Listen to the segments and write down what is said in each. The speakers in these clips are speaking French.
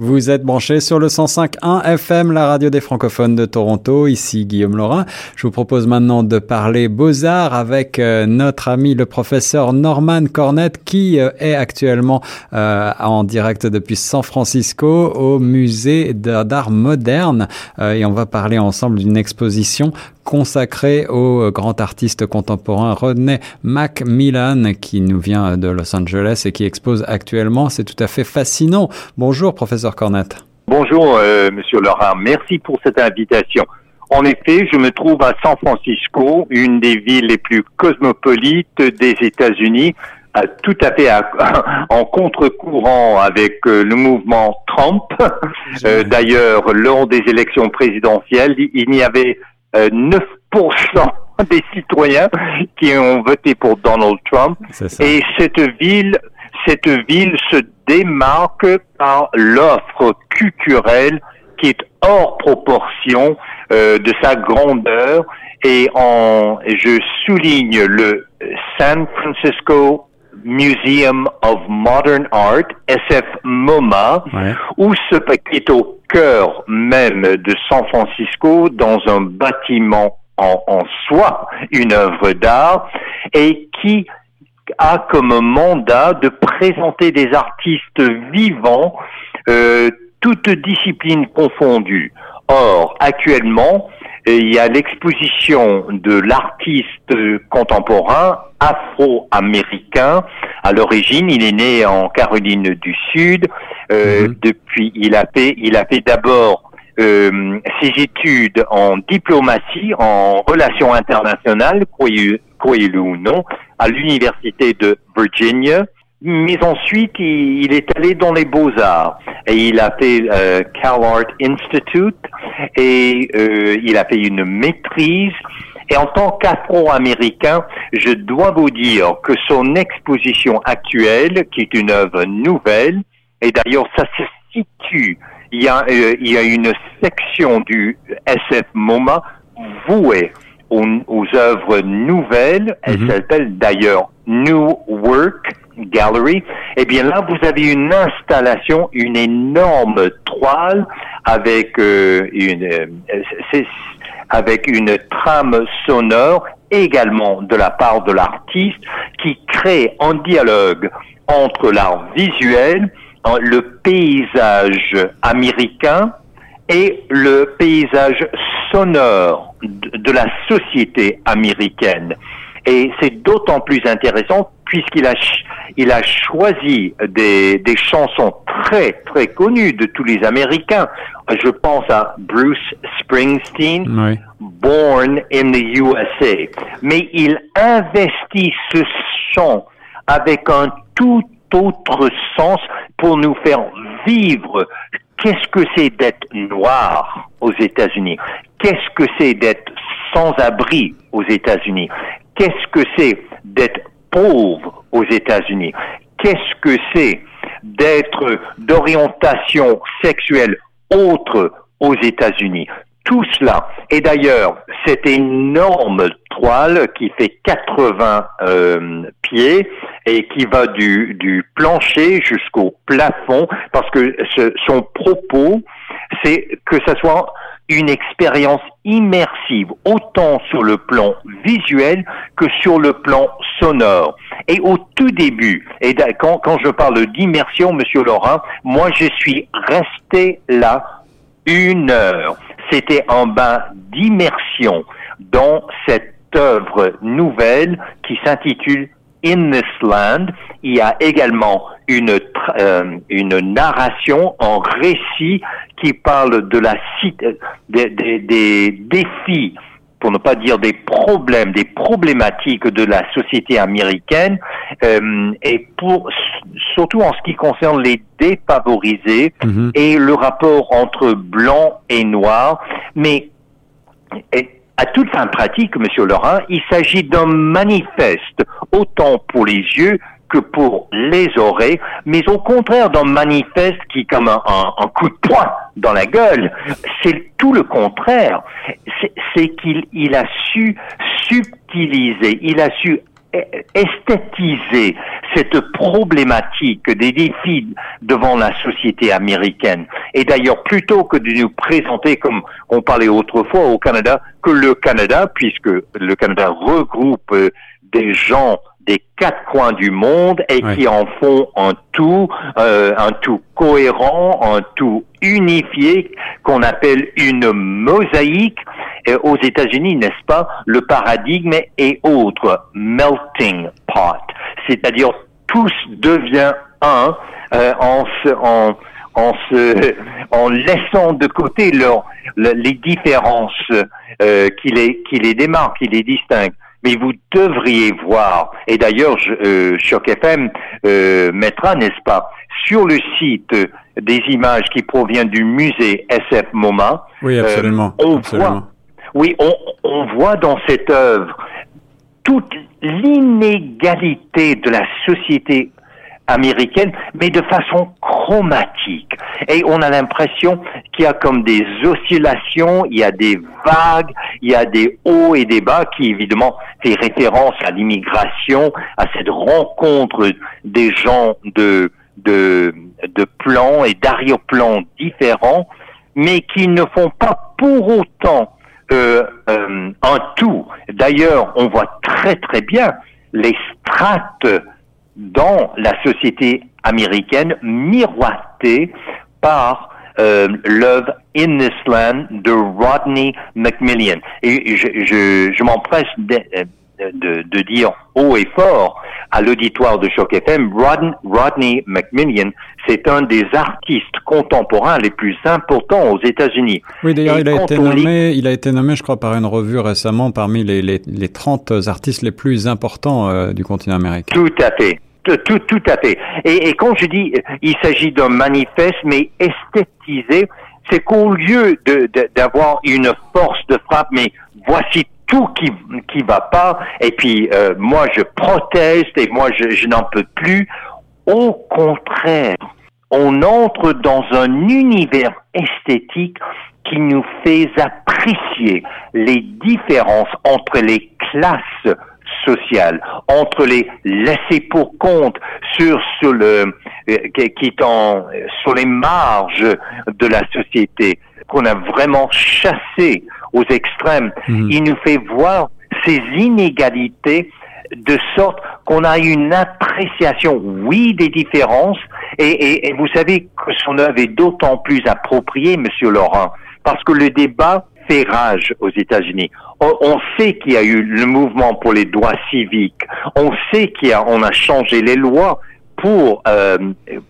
Vous êtes branché sur le 105.1 FM, la radio des francophones de Toronto. Ici Guillaume Laurin. Je vous propose maintenant de parler beaux-arts avec euh, notre ami le professeur Norman Cornette qui euh, est actuellement euh, en direct depuis San Francisco au musée d'art moderne et on va parler ensemble d'une exposition consacrée au grand artiste contemporain Rodney Macmillan qui nous vient de Los Angeles et qui expose actuellement. C'est tout à fait fascinant. Bonjour professeur Bonjour, euh, Monsieur Laurent. Merci pour cette invitation. En effet, je me trouve à San Francisco, une des villes les plus cosmopolites des États-Unis, tout à fait en contre-courant avec euh, le mouvement Trump. Euh, d'ailleurs, lors des élections présidentielles, il n'y avait 9% des citoyens qui ont voté pour Donald Trump. Et cette ville cette ville se démarque par l'offre culturelle qui est hors proportion euh, de sa grandeur. Et en je souligne le San Francisco Museum of Modern Art, SF MoMA, où ce qui est au cœur même de San Francisco, dans un bâtiment en, en soi, une œuvre d'art, et qui a comme mandat de présenter des artistes vivants, euh, toutes disciplines confondues. Or, actuellement, il y a l'exposition de l'artiste contemporain afro-américain. À l'origine, il est né en Caroline du Sud. Euh, mhm. Depuis, il a fait, il a fait d'abord euh, ses études en diplomatie, en relations internationales, croyez-le ou non, à l'université de Virginia. Mais ensuite, il, est allé dans les beaux-arts et il a fait euh, Cal Art Institute et euh, il a fait une maîtrise. Et en tant qu'Afro-Américain, je dois vous dire que son exposition actuelle, qui est une œuvre nouvelle, et d'ailleurs ça se situe, il y a, euh, il y a une section du SF MoMA vouée aux, aux œuvres nouvelles. Elle mhm. s'appelle d'ailleurs New Work Gallery. Eh bien là, vous avez une installation, une énorme toile avec euh, une euh, avec une trame sonore également de la part de l'artiste qui crée un dialogue entre l'art visuel, le paysage américain et le paysage sonore de, la société américaine. Et c'est d'autant plus intéressant puisqu'il a, il a choisi des, des chansons très, très connues de tous les Américains. Je pense à Bruce Springsteen, Born in the USA. Mais il investit ce chant avec un tout autre sens pour nous faire vivre qu'est-ce que c'est d'être noir aux États-Unis Qu'est-ce que c'est d'être sans abri aux États-Unis Qu'est-ce que c'est d'être pauvre aux États-Unis Qu'est-ce que c'est d'être d'orientation sexuelle autre aux États-Unis tout cela. Et d'ailleurs, cette énorme toile qui fait 80 euh, pieds et qui va du, du plancher jusqu'au plafond, parce que son propos, c'est que ce soit une expérience immersive, autant sur le plan visuel que sur le plan sonore. Et au tout début, et quand, quand je parle d'immersion, Monsieur Laurent, moi je suis resté là une heure c'était un bain d'immersion dans cette œuvre nouvelle qui s'intitule In This Land. Il y a également une, euh, une narration en récit qui parle de la des, des, des défis pour ne pas dire des problèmes, des problématiques de la société américaine, euh, et pour surtout en ce qui concerne les défavorisés mhm. et le rapport entre blanc et noir. Mais à toute fin pratique, Monsieur Laurent, il s'agit d'un manifeste, autant pour les yeux que pour les oreilles, mais au contraire d'un manifeste qui, comme un, coup de poing dans la gueule, c'est tout le contraire. C'est qu'il il a su subtiliser, il a su esthétiser cette problématique des défis devant la société américaine. Et d'ailleurs, plutôt que de nous présenter comme on parlait autrefois au Canada, que le Canada, puisque le Canada regroupe euh, des gens des quatre coins du monde et qui en font un tout, euh, un tout cohérent, un tout unifié qu'on appelle une mosaïque. Et aux États-Unis, n'est-ce pas, le paradigme est autre, melting pot, c'est-à-dire tous devient un euh, en, se, en, en, se, en laissant de côté leur, les différences euh, qui, les, qui les démarquent, qui les distinguent mais vous devriez voir, et d'ailleurs euh, Choc FM euh, mettra, n'est-ce pas, sur le site des images qui proviennent du musée SF MoMA. Oui, euh, absolument. on Voit, oui, on, on voit dans cette œuvre toute l'inégalité de la société américaine, mais de façon chromatique. Et on a l'impression qu'il y a comme des oscillations, il y a des vagues, il y a des hauts et des bas qui évidemment fait référence à l'immigration, à cette rencontre des gens de, de, de plans et d'arrière-plans différents, mais qui ne font pas pour autant euh, euh, un tout. D'ailleurs, on voit très très bien les strates dans la société américaine miroitée par euh, l'œuvre In This Land de Rodney McMillian. Et je, je, je m'empresse de, de, de, dire haut et fort à l'auditoire de Choc FM, Rodney McMillian, c'est un des artistes contemporains les plus importants aux États-Unis. Oui, d'ailleurs, il a été nommé, il a été nommé, je crois, par une revue récemment parmi les, les, les 30 artistes les plus importants euh, du continent américain. Tout à fait. Tout, tout à fait. Et, quand je dis il s'agit d'un manifeste, mais esthétisé, c'est qu'au lieu d'avoir de, une force de frappe, mais voici tout qui qui va pas, et puis euh, moi je proteste et moi je n'en peux plus. Au contraire, on entre dans un univers esthétique qui nous fait apprécier les différences entre les classes sociales, entre les laissés pour compte sur, sur le, euh, qui est en, sur les marges de la société, qu'on a vraiment chassé aux extrêmes. Mhm. Il nous fait voir ces inégalités de sorte qu'on a une appréciation, oui, des différences, et, et, vous savez que son œuvre est d'autant plus appropriée, Monsieur Laurent, parce que le débat fait rage aux États-Unis. On, sait qu'il y a eu le mouvement pour les droits civiques. On sait qu'on a, a changé les lois pour euh,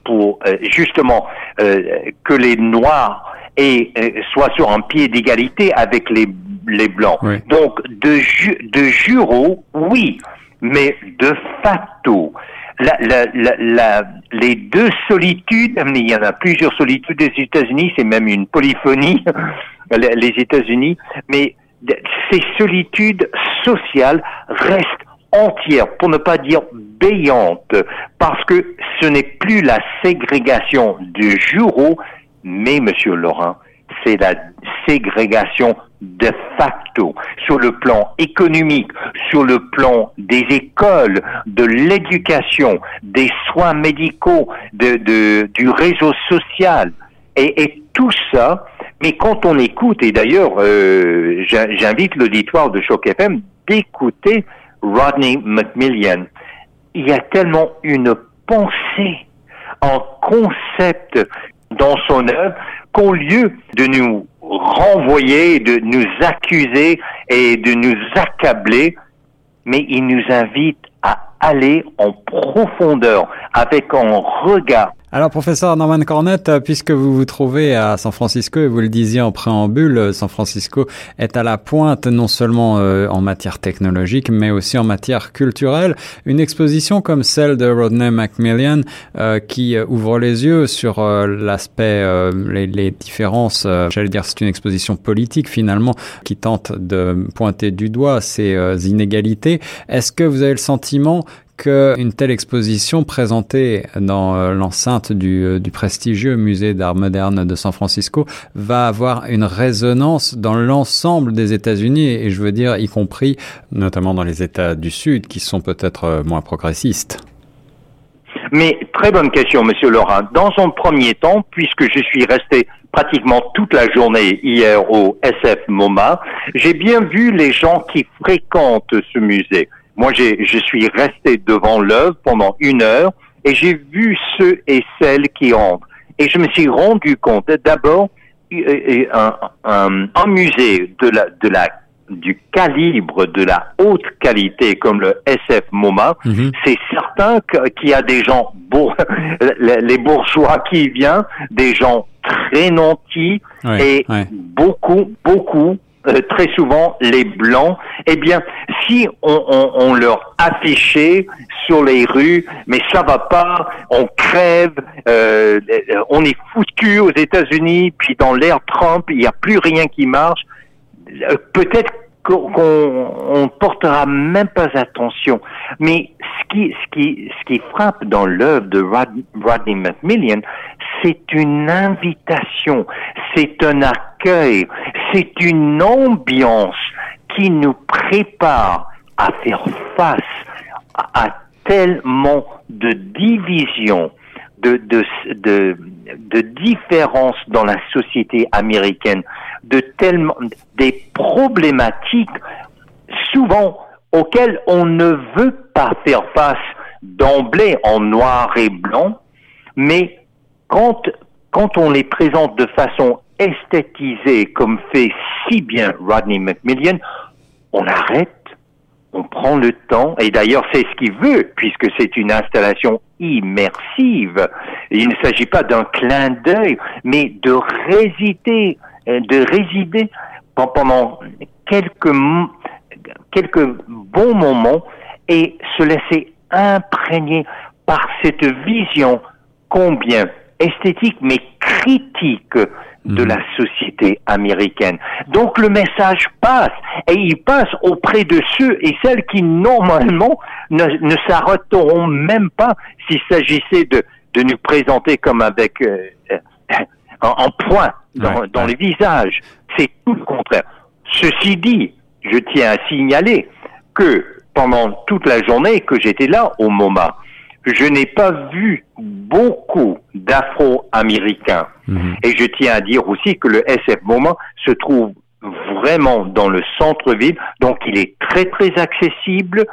pour euh, justement euh, que les noirs soient sur un pied d'égalité avec les les blancs. Donc de ju de juro, oui, mais de facto, la, la, la, les deux solitudes, il y en a plusieurs solitudes des États-Unis, c'est même une polyphonie, les États-Unis, mais ces solitudes sociales restent entières, pour ne pas dire béantes, parce que ce n'est plus la ségrégation du jureau, mais, Monsieur Laurent, c'est la ségrégation de facto sur le plan économique, sur le plan des écoles, de l'éducation, des soins médicaux, de, du réseau social. Et, et, tout ça, mais quand on écoute, et d'ailleurs euh, j'invite l'auditoire de Choc FM d'écouter Rodney McMillian, il y a tellement une pensée, un concept dans son œuvre qu'au lieu de nous renvoyer, de nous accuser et de nous accabler, mais il nous invite à aller en profondeur avec un regard alors, professeur Norman Cornett, euh, puisque vous vous trouvez à San Francisco et vous le disiez en préambule, euh, San Francisco est à la pointe non seulement euh, en matière technologique, mais aussi en matière culturelle. Une exposition comme celle de Rodney Macmillan qui ouvre les yeux sur l'aspect, les, différences, j'allais dire c'est une exposition politique finalement, qui tente de pointer du doigt ces inégalités. Est-ce que vous avez le sentiment qu'une telle exposition présentée dans euh, l'enceinte du, euh, du, prestigieux musée d'art moderne de San Francisco va avoir une résonance dans l'ensemble des États-Unis et je veux dire y compris notamment dans les États du Sud qui sont peut-être euh, moins progressistes. Mais très bonne question, Monsieur Laurent. Dans son premier temps, puisque je suis resté pratiquement toute la journée hier au SF MoMA, j'ai bien vu les gens qui fréquentent ce musée. Moi, je suis resté devant l'œuvre pendant une heure et j'ai vu ceux et celles qui entrent. Et je me suis rendu compte, d'abord, un, un, un, musée de la, de la du calibre de la haute qualité comme le SF MoMA, mhm. c'est certain qu'il y a des gens, les bourgeois qui viennent, des gens très nantis et beaucoup, beaucoup, euh, très souvent les blancs. Eh bien, si on, leur affichait sur les rues, mais ça va pas, on crève, euh, on est foutu aux États-Unis, puis dans l'ère Trump, il n'y a plus rien qui marche. Euh, peut-être qu'on on portera même pas attention. Mais ce qui, frappe dans l'œuvre de Rodney Macmillan, c'est une invitation, c'est un accueil, c'est une ambiance qui nous prépare à faire face à tellement de divisions, de, de, de, différences dans la société américaine, de des problématiques souvent auxquelles on ne veut pas faire face d'emblée en noir et blanc, mais quand, quand on les présente de façon esthétisée comme fait si bien Rodney McMillian, on arrête on prend le temps, et d'ailleurs c'est ce qu'il veut, puisque c'est une installation immersive. Il ne s'agit pas d'un clin d'œil, mais de résider, euh, de résider pendant quelques, quelques bons moments et se laisser imprégner par cette vision combien esthétique mais critique de la société américaine. Donc le message passe et il passe auprès de ceux et celles qui normalement ne, ne s'arrêteront même pas s'il s'agissait de, de nous présenter comme avec euh, en, point dans, dans les visages. C'est tout le contraire. Ceci dit, je tiens à signaler que pendant toute la journée que j'étais là au MoMA, je n'ai pas vu beaucoup d'Afro-Américains. Mhm. Et je tiens à dire aussi que le SF Moment se trouve vraiment dans le centre-ville, donc il est très très accessible,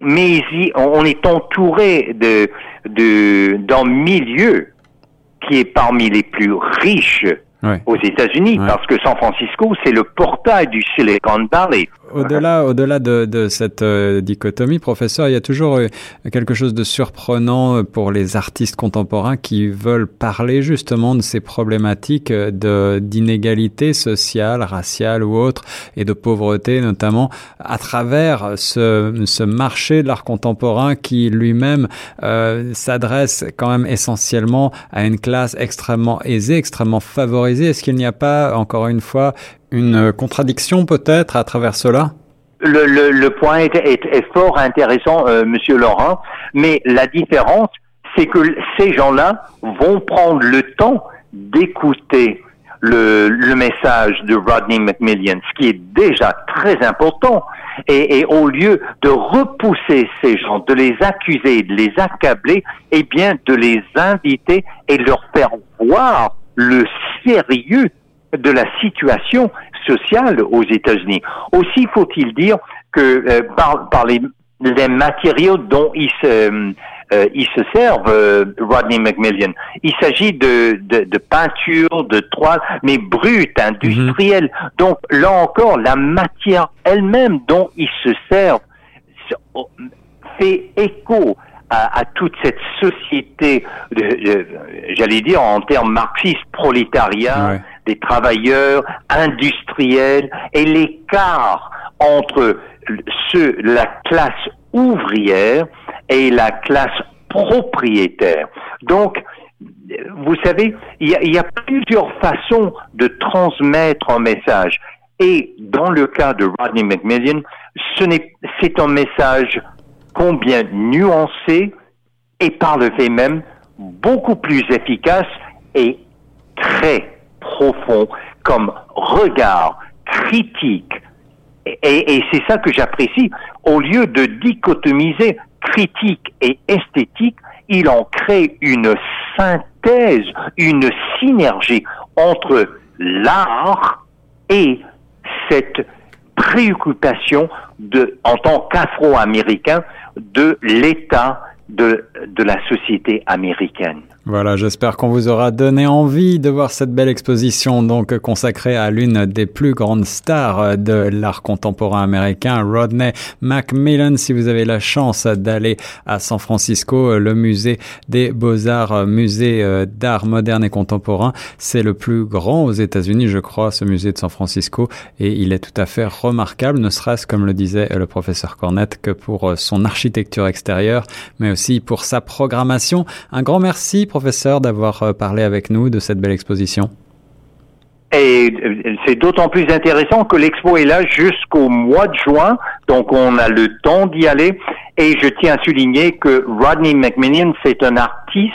mais on est entouré de d'un milieu qui est parmi les plus riches aux États-Unis, parce que San Francisco, c'est le portail du Silicon Valley. Au-delà, au-delà de, de cette euh, dichotomie, professeur, il y a toujours euh, quelque chose de surprenant euh, pour les artistes contemporains qui veulent parler justement de ces problématiques de d'inégalité sociale, raciale ou autre, et de pauvreté notamment, à travers ce, ce marché de l'art contemporain qui lui-même s'adresse quand même essentiellement à une classe extrêmement aisée, extrêmement favorisée. Est-ce qu'il n'y a pas, encore une fois, une contradiction peut-être à travers cela? Le, point est, fort intéressant, euh, Monsieur Laurent, mais la différence, c'est que ces gens-là vont prendre le temps d'écouter le, message de Rodney McMillian, ce qui est déjà très important. Et, et, au lieu de repousser ces gens, de les accuser, de les accabler, eh bien, de les inviter et leur faire voir le sérieux de la situation sociale aux États-Unis. Aussi faut-il dire que euh, par, par les, les, matériaux dont ils se, euh, ils se servent, euh, Rodney McMillian, il s'agit de, de, de, peinture, de toile, mais brute, industrielle. Mhm. Donc là encore, la matière elle-même dont ils se servent fait écho à, à, toute cette société, j'allais dire en termes marxistes, prolétariat, des travailleurs industriels et l'écart entre la classe ouvrière et la classe propriétaire. Donc, vous savez, il y, a, plusieurs façons de transmettre un message. Et dans le cas de Rodney McMillian, c'est un message combien nuancé et par le fait même beaucoup plus efficace et très profond comme regard critique. Et, c'est ça que j'apprécie. Au lieu de dichotomiser critique et esthétique, ils ont créé une synthèse, une synergie entre l'art et cette préoccupation en tant qu'Afro-Américain de l'État de la société américaine. Voilà, j'espère qu'on vous aura donné envie de voir cette belle exposition donc consacrée à l'une des plus grandes stars de l'art contemporain américain, Rodney Macmillan. Si vous avez la chance d'aller à San Francisco, le musée des beaux-arts, musée euh, d'art moderne et contemporain, c'est le plus grand aux États-Unis, je crois, ce musée de San Francisco, et il est tout à fait remarquable, ne serait-ce, comme le disait le professeur Cornette, que pour son architecture extérieure, mais aussi pour sa programmation. Un grand merci, professeur, d'avoir euh, parlé avec nous de cette belle exposition. Et euh, c'est d'autant plus intéressant que l'expo est là jusqu'au mois de juin, donc on a le temps d'y aller. Et je tiens à souligner que Rodney McMillan, c'est un artiste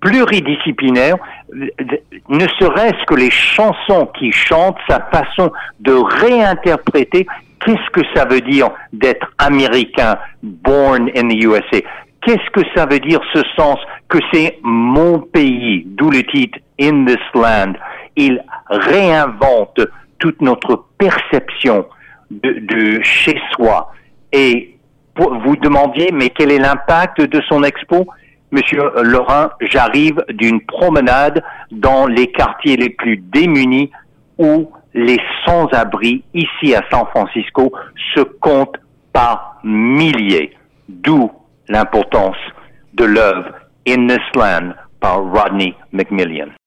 pluridisciplinaire, ne serait-ce que les chansons qu'il chante, sa façon de réinterpréter qu'est-ce que ça veut dire d'être américain, born in the USA. Qu'est-ce que ça veut dire ce sens que c'est mon pays, d'où le titre In This Land. Il réinvente toute notre perception de, chez soi. Et vous demandiez, mais quel est l'impact de son expo? Monsieur Laurent, j'arrive d'une promenade dans les quartiers les plus démunis où les sans-abri ici à San Francisco se comptent par milliers. D'où l'importance de l'œuvre In This Land par Rodney McMillian.